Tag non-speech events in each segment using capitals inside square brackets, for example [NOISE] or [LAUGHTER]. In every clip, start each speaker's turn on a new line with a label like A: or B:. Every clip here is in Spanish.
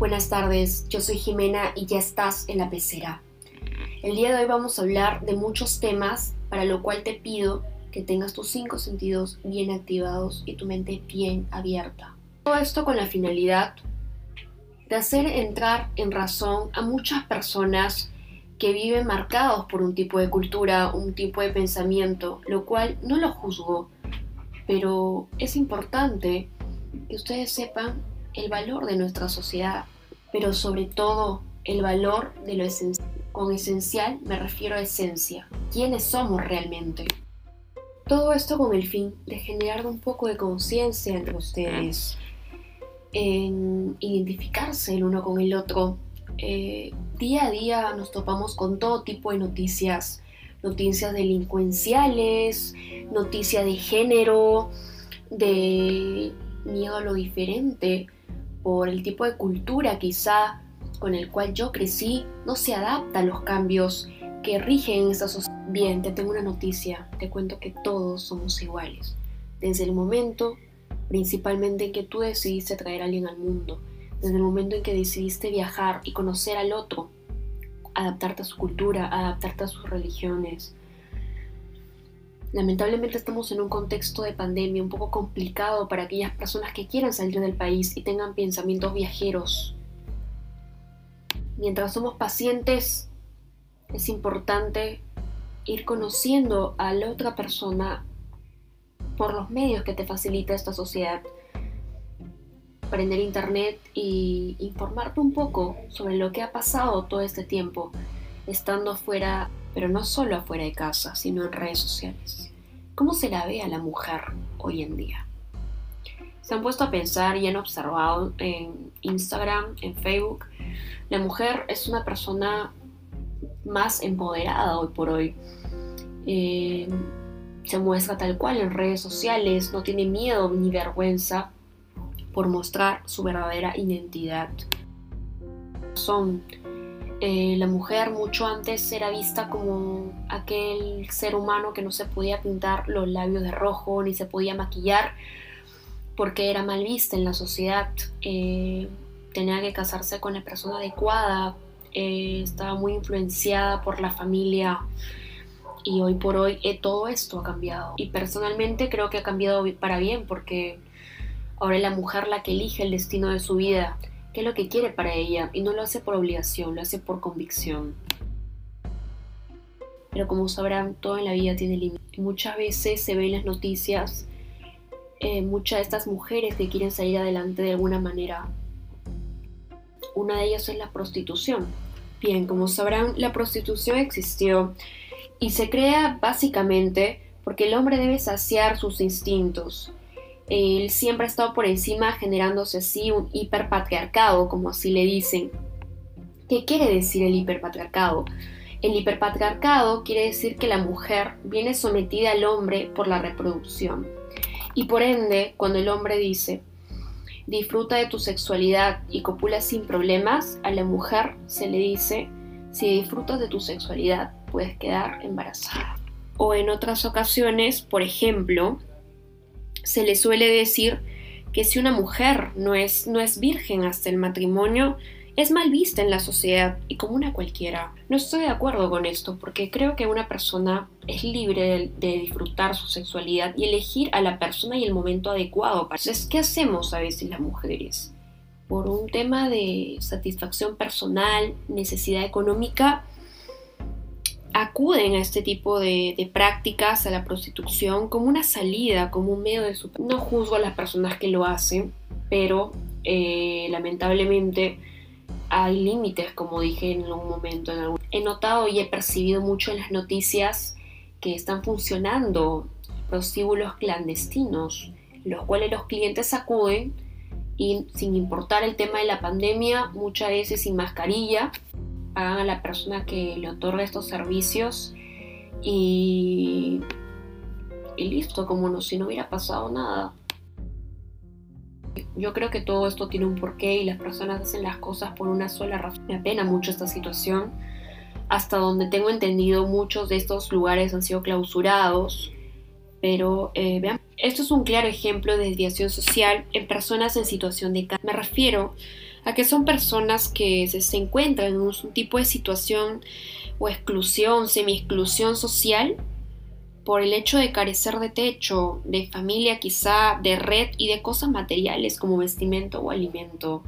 A: Buenas tardes, yo soy Jimena y ya estás en la pecera. El día de hoy vamos a hablar de muchos temas, para lo cual te pido que tengas tus cinco sentidos bien activados y tu mente bien abierta. Todo esto con la finalidad de hacer entrar en razón a muchas personas que viven marcados por un tipo de cultura, un tipo de pensamiento, lo cual no lo juzgo, pero es importante que ustedes sepan el valor de nuestra sociedad, pero sobre todo el valor de lo esencial. Con esencial me refiero a esencia, quiénes somos realmente. Todo esto con el fin de generar un poco de conciencia entre ustedes, en identificarse el uno con el otro. Eh, día a día nos topamos con todo tipo de noticias, noticias delincuenciales, noticias de género, de miedo a lo diferente, por el tipo de cultura quizá con el cual yo crecí, no se adapta a los cambios que rigen esa sociedad. Bien, te tengo una noticia, te cuento que todos somos iguales. Desde el momento, principalmente en que tú decidiste traer a alguien al mundo, desde el momento en que decidiste viajar y conocer al otro, adaptarte a su cultura, adaptarte a sus religiones, Lamentablemente estamos en un contexto de pandemia un poco complicado para aquellas personas que quieran salir del país y tengan pensamientos viajeros. Mientras somos pacientes, es importante ir conociendo a la otra persona por los medios que te facilita esta sociedad. Aprender internet y informarte un poco sobre lo que ha pasado todo este tiempo, estando fuera pero no solo afuera de casa, sino en redes sociales. ¿Cómo se la ve a la mujer hoy en día? Se han puesto a pensar y han observado en Instagram, en Facebook, la mujer es una persona más empoderada hoy por hoy. Eh, se muestra tal cual en redes sociales, no tiene miedo ni vergüenza por mostrar su verdadera identidad. Son eh, la mujer mucho antes era vista como aquel ser humano que no se podía pintar los labios de rojo ni se podía maquillar porque era mal vista en la sociedad. Eh, tenía que casarse con la persona adecuada, eh, estaba muy influenciada por la familia y hoy por hoy todo esto ha cambiado. Y personalmente creo que ha cambiado para bien porque ahora es la mujer la que elige el destino de su vida qué es lo que quiere para ella y no lo hace por obligación, lo hace por convicción. Pero como sabrán, todo en la vida tiene límites. Muchas veces se ven en las noticias eh, muchas de estas mujeres que quieren salir adelante de alguna manera. Una de ellas es la prostitución. Bien, como sabrán, la prostitución existió y se crea básicamente porque el hombre debe saciar sus instintos, él siempre ha estado por encima generándose así un hiperpatriarcado, como así le dicen. ¿Qué quiere decir el hiperpatriarcado? El hiperpatriarcado quiere decir que la mujer viene sometida al hombre por la reproducción. Y por ende, cuando el hombre dice, disfruta de tu sexualidad y copula sin problemas, a la mujer se le dice, si disfrutas de tu sexualidad, puedes quedar embarazada. O en otras ocasiones, por ejemplo, se le suele decir que si una mujer no es, no es virgen hasta el matrimonio, es mal vista en la sociedad y como una cualquiera. No estoy de acuerdo con esto porque creo que una persona es libre de, disfrutar su sexualidad y elegir a la persona y el momento adecuado. Entonces, ¿qué hacemos a veces las mujeres? Por un tema de satisfacción personal, necesidad económica, acuden a este tipo de, prácticas, a la prostitución, como una salida, como un medio de su... No juzgo a las personas que lo hacen, pero eh, lamentablemente hay límites, como dije en algún momento. He notado y he percibido mucho en las noticias que están funcionando prostíbulos clandestinos, los cuales los clientes acuden y sin importar el tema de la pandemia, muchas veces sin mascarilla, a la persona que le otorga estos servicios y, y listo, como no, si no hubiera pasado nada. Yo creo que todo esto tiene un porqué y las personas hacen las cosas por una sola razón. Me apena mucho esta situación. Hasta donde tengo entendido, muchos de estos lugares han sido clausurados Pero eh, esto es un claro ejemplo de desviación social en personas en situación de Me refiero a que son personas que se, encuentran en un, tipo de situación o exclusión, semi-exclusión social por el hecho de carecer de techo, de familia quizá, de red y de cosas materiales como vestimento o alimento.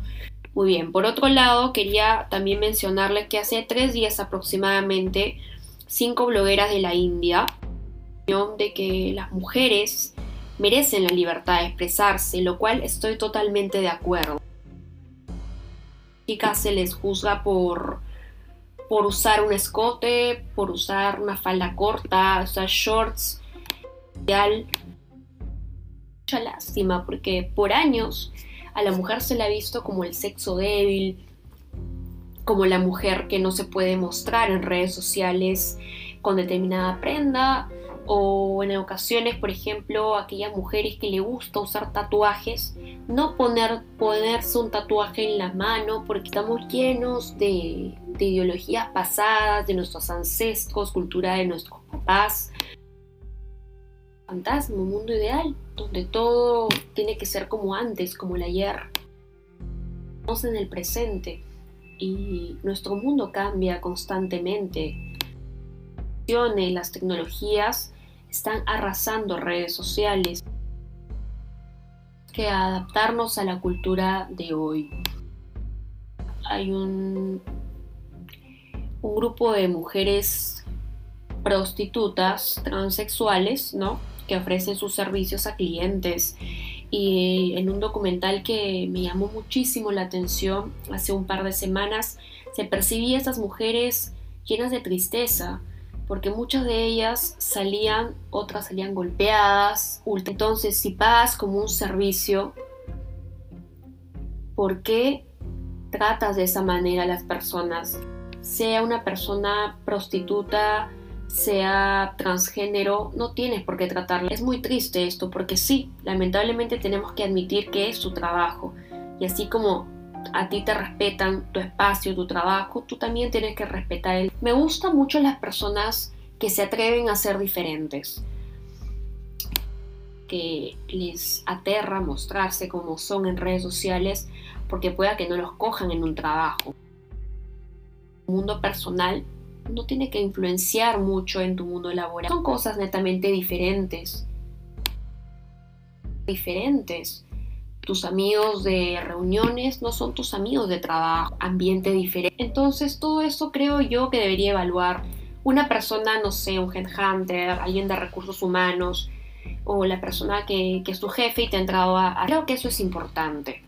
A: Muy bien, por otro lado quería también mencionarle que hace tres días aproximadamente cinco blogueras de la India de que las mujeres merecen la libertad de expresarse, lo cual estoy totalmente de acuerdo. Chicas se les juzga por, por usar un escote, por usar una falda corta, usar shorts. Mucha lástima porque por años a la mujer se le ha visto como el sexo débil, como la mujer que no se puede mostrar en redes sociales con determinada prenda, o en ocasiones, por ejemplo, aquellas mujeres que le gusta usar tatuajes, no poner, ponerse un tatuaje en la mano porque estamos llenos de, de ideologías pasadas, de nuestros ancestros, cultura de nuestros papás. Fantasma, un mundo ideal, donde todo tiene que ser como antes, como el ayer. Estamos en el presente y nuestro mundo cambia constantemente las tecnologías están arrasando redes sociales. Que adaptarnos a la cultura de hoy. Hay un, un grupo de mujeres prostitutas transexuales, ¿no? Que ofrecen sus servicios a clientes. Y en un documental que me llamó muchísimo la atención hace un par de semanas, se percibía a estas mujeres llenas de tristeza, porque muchas de ellas salían, otras salían golpeadas. Entonces, si pagas como un servicio, ¿por qué tratas de esa manera a las personas? Sea una persona prostituta, sea transgénero, no tienes por qué tratarla. Es muy triste esto, porque sí, lamentablemente tenemos que admitir que es su trabajo. Y así como a ti te respetan tu espacio, tu trabajo, tú también tienes que respetar él. Me gustan mucho las personas que se atreven a ser diferentes, que les aterra mostrarse como son en redes sociales porque pueda que no los cojan en un trabajo. El mundo personal no tiene que influenciar mucho en tu mundo laboral. Son cosas netamente diferentes. Diferentes tus amigos de reuniones no son tus amigos de trabajo, ambiente diferente. Entonces todo eso creo yo que debería evaluar una persona, no sé, un headhunter, alguien de recursos humanos o la persona que, es tu jefe y te ha entrado a. Creo que eso es importante.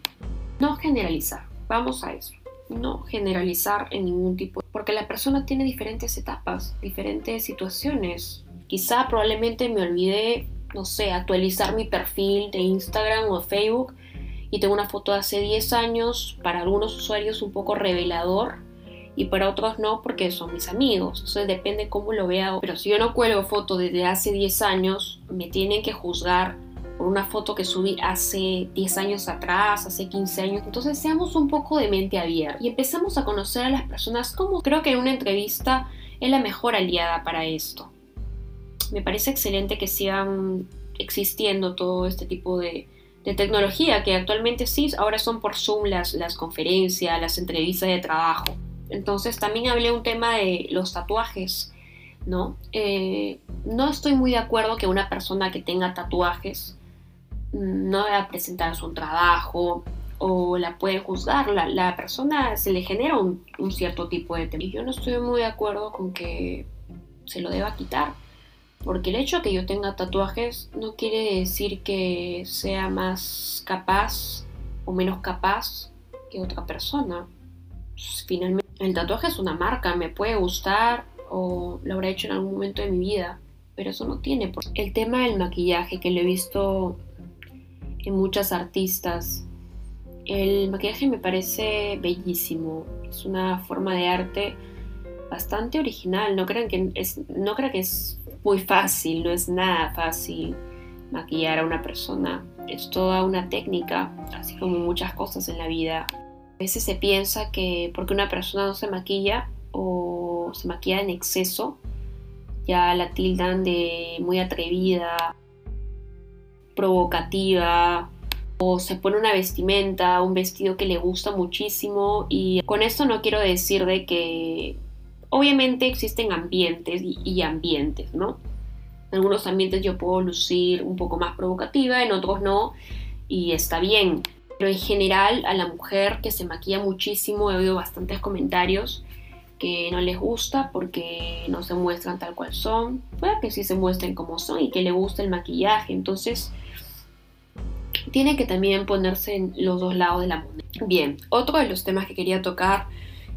A: No generalizar, vamos a eso. No generalizar en ningún tipo, porque la persona tiene diferentes etapas, diferentes situaciones. Quizá probablemente me olvidé, no sé, actualizar mi perfil de Instagram o Facebook y tengo una foto de hace 10 años, para algunos usuarios un poco revelador y para otros no porque son mis amigos. Entonces depende cómo lo vea. Pero si yo no cuelgo foto desde hace 10 años, me tienen que juzgar por una foto que subí hace 10 años atrás, hace 15 años. Entonces seamos un poco de mente abierta y empecemos a conocer a las personas como creo que una entrevista es la mejor aliada para esto. Me parece excelente que sigan existiendo todo este tipo de, de tecnología, que actualmente sí, ahora son por Zoom las, las conferencias, las entrevistas de trabajo. Entonces también hablé un tema de los tatuajes, ¿no? Eh, no estoy muy de acuerdo que una persona que tenga tatuajes no deba presentar su trabajo o la puede juzgar. La, la persona se le genera un, un cierto tipo de tema. Y yo no estoy muy de acuerdo con que se lo deba quitar porque el hecho de que yo tenga tatuajes no quiere decir que sea más capaz o menos capaz que otra persona. Finalmente, el tatuaje es una marca, me puede gustar o lo habré hecho en algún momento de mi vida, pero eso no tiene. El tema del maquillaje que lo he visto en muchas artistas, el maquillaje me parece bellísimo, es una forma de arte bastante original, no crean que es, no crean que es muy fácil, no es nada fácil maquillar a una persona. Es toda una técnica, así como muchas cosas en la vida. A veces se piensa que porque una persona no se maquilla o se maquilla en exceso, ya la tildan de muy atrevida. provocativa o se pone una vestimenta, un vestido que le gusta muchísimo y con esto no quiero decir de que obviamente existen ambientes y, ambientes, ¿no? En algunos ambientes yo puedo lucir un poco más provocativa, en otros no y está bien. Pero en general a la mujer que se maquilla muchísimo he oído bastantes comentarios que no les gusta porque no se muestran tal cual son. Puede que sí se muestren como son y que le gusta el maquillaje. Entonces tiene que también ponerse en los dos lados de la moneda. Bien, otro de los temas que quería tocar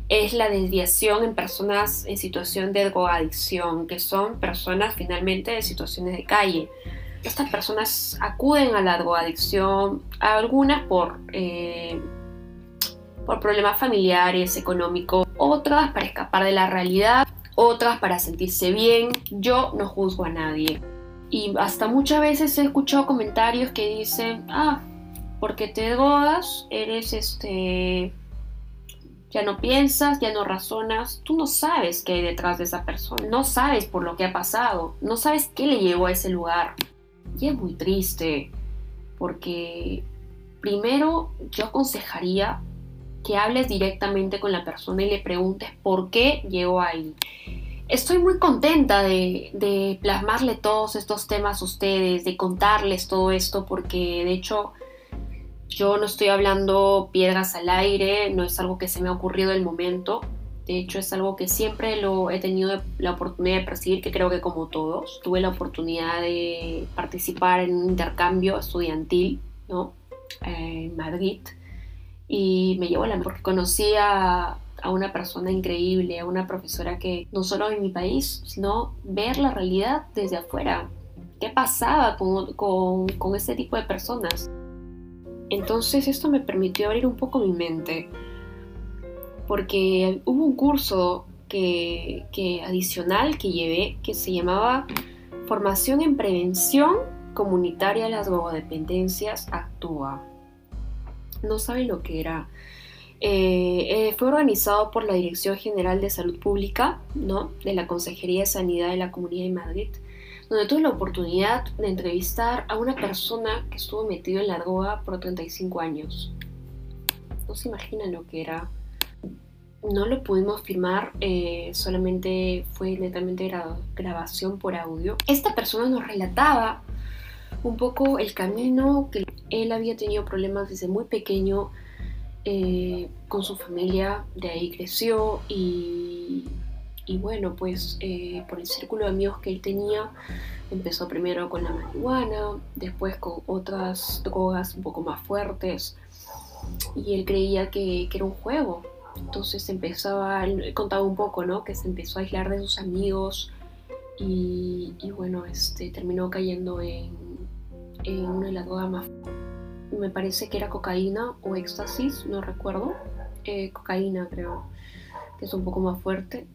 A: es la desviación en personas en situación de drogadicción, que son personas finalmente de situaciones de calle. Estas personas acuden a la drogadicción, algunas por, eh, por problemas familiares, económicos, otras para escapar de la realidad, otras para sentirse bien. Yo no juzgo a nadie. Y hasta muchas veces he escuchado comentarios que dicen, ah, porque te drogas, eres este, ya no piensas, ya no razonas, tú no sabes qué hay detrás de esa persona, no sabes por lo que ha pasado, no sabes qué le llevó a ese lugar. Y es muy triste, porque primero yo aconsejaría que hables directamente con la persona y le preguntes por qué llegó ahí. Estoy muy contenta de, plasmarle todos estos temas a ustedes, de contarles todo esto, porque de hecho yo no estoy hablando piedras al aire, no es algo que se me ha ocurrido el momento. De hecho, es algo que siempre lo he tenido la oportunidad de percibir, que creo que como todos. Tuve la oportunidad de participar en un intercambio estudiantil ¿no? en Madrid y me llevó la porque conocí a, una persona increíble, a una profesora que no solo en mi país, sino ver la realidad desde afuera. ¿Qué pasaba con, con, con este tipo de personas? Entonces esto me permitió abrir un poco mi mente, porque hubo un curso que, que adicional que llevé que se llamaba Formación en Prevención Comunitaria de las Drogodependencias Actúa no saben lo que era. Eh, eh, fue organizado por la Dirección General de Salud Pública, ¿no? de la Consejería de Sanidad de la Comunidad de Madrid, donde tuve la oportunidad de entrevistar a una persona que estuvo metido en la droga por 35 años. No se imaginan lo que era. No lo pudimos firmar, eh, solamente fue netamente grabación por audio. Esta persona nos relataba un poco el camino que él había tenido problemas desde muy pequeño eh, con su familia, de ahí creció y, bueno, pues eh, por el círculo de amigos que él tenía, empezó primero con la marihuana, después con otras drogas un poco más fuertes y él creía que, era un juego. Entonces empezaba, él contaba un poco, ¿no? Que se empezó a aislar de sus amigos y, y bueno, este, terminó cayendo en, en una de las drogas más me parece que era cocaína o éxtasis, no recuerdo, eh, cocaína creo, que es un poco más fuerte.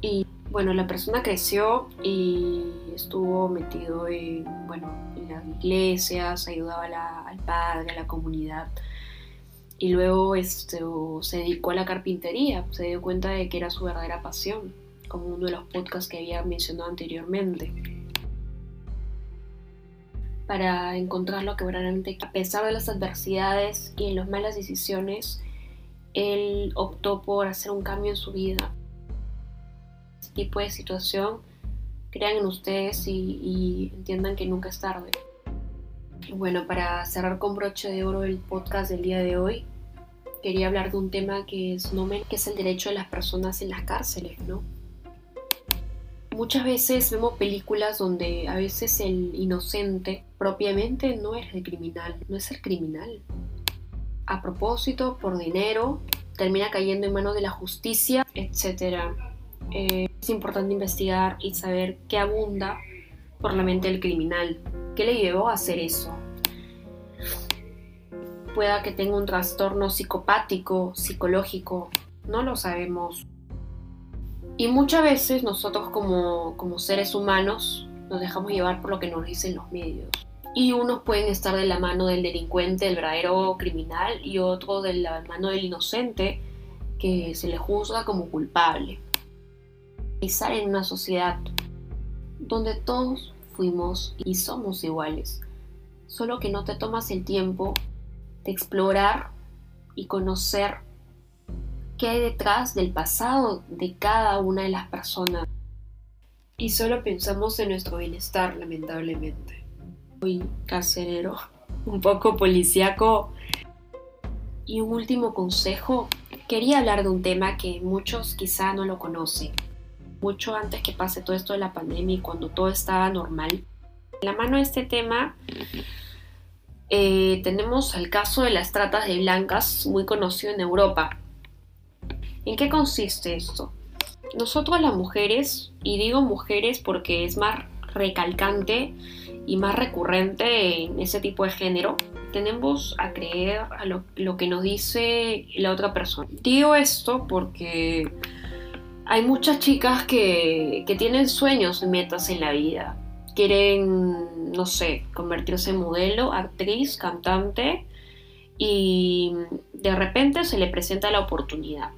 A: Y bueno, la persona creció y estuvo metido en, bueno, en las iglesias, ayudaba al padre, a la comunidad. Y luego esto, se dedicó a la carpintería, se dio cuenta de que era su verdadera pasión, como uno de los podcasts que había mencionado anteriormente para encontrar lo que verdaderamente, a pesar de las adversidades y en las malas decisiones, él optó por hacer un cambio en su vida. Tipo de situación, crean en ustedes y, entiendan que nunca es tarde. Bueno, para cerrar con broche de oro el podcast del día de hoy, quería hablar de un tema que es, que es el derecho de las personas en las cárceles, ¿no? Muchas veces vemos películas donde a veces el inocente propiamente no es el criminal, no es el criminal. A propósito, por dinero, termina cayendo en manos de la justicia, etc. Eh, es importante investigar y saber qué abunda por la mente del criminal. ¿Qué le llevó a hacer eso? Pueda que tenga un trastorno psicopático, psicológico, no lo sabemos. Y muchas veces nosotros como, seres humanos nos dejamos llevar por lo que nos dicen los medios. Y unos pueden estar de la mano del delincuente, del verdadero criminal, y otros de la mano del inocente que se le juzga como culpable. Pensar en una sociedad donde todos fuimos y somos iguales. solo que no te tomas el tiempo de explorar y conocer qué hay detrás del pasado de cada una de las personas. Y solo pensamos en nuestro bienestar, lamentablemente. Muy caserero, [LAUGHS] un poco policíaco. Y un último consejo, quería hablar de un tema que muchos quizá no lo conocen. Mucho antes que pase todo esto de la pandemia y cuando todo estaba normal. En la mano de este tema eh, tenemos el caso de las tratas de blancas, muy conocido en Europa. ¿En qué consiste esto? Nosotros las mujeres, y digo mujeres porque es más recalcante y más recurrente en ese tipo de género, tenemos a creer a lo, que nos dice la otra persona. Digo esto porque hay muchas chicas que, que tienen sueños y metas en la vida. Quieren, no sé, convertirse en modelo, actriz, cantante y de repente se le presenta la oportunidad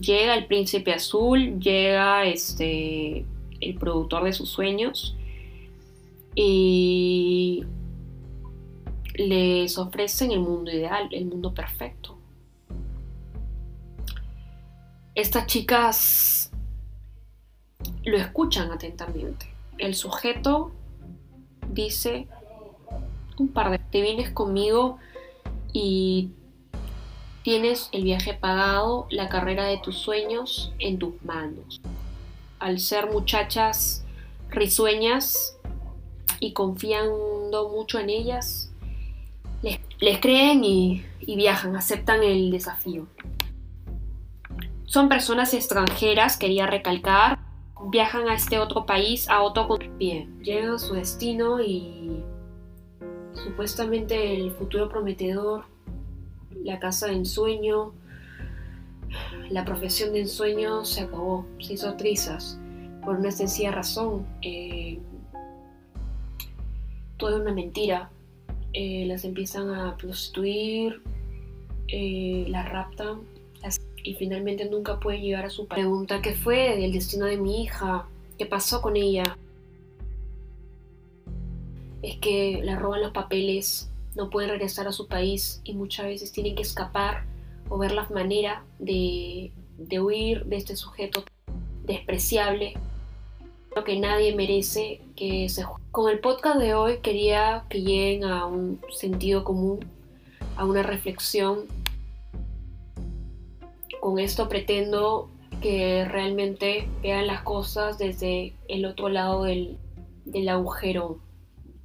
A: llega el príncipe azul, llega este, el productor de sus sueños y les ofrecen el mundo ideal, el mundo perfecto. Estas chicas lo escuchan atentamente. El sujeto dice un par de te vienes conmigo y Tienes el viaje pagado, la carrera de tus sueños en tus manos. Al ser muchachas risueñas y confiando mucho en ellas, les, creen y, y viajan, aceptan el desafío. Son personas extranjeras, quería recalcar, viajan a este otro país, a otro bien, llegan a su destino y supuestamente el futuro prometedor la casa de ensueño, la profesión de ensueño se acabó, se hizo trizas por una sencilla razón. Eh, todo es una mentira. Eh, las empiezan a prostituir, eh, las raptan y finalmente nunca pueden llegar a su pregunta ¿qué fue del destino de mi hija? ¿Qué pasó con ella? Es que le roban los papeles no pueden regresar a su país y muchas veces tienen que escapar o ver la manera de, huir de este sujeto despreciable. Lo que nadie merece que se Con el podcast de hoy quería que lleguen a un sentido común, a una reflexión. Con esto pretendo que realmente vean las cosas desde el otro lado del, del agujero.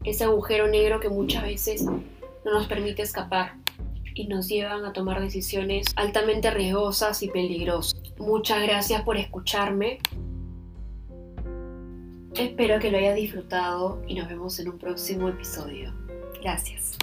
A: Ese agujero negro que muchas veces no nos permite escapar y nos llevan a tomar decisiones altamente riesgosas y peligrosas. Muchas gracias por escucharme. Espero que lo hayas disfrutado y nos vemos en un próximo episodio. Gracias.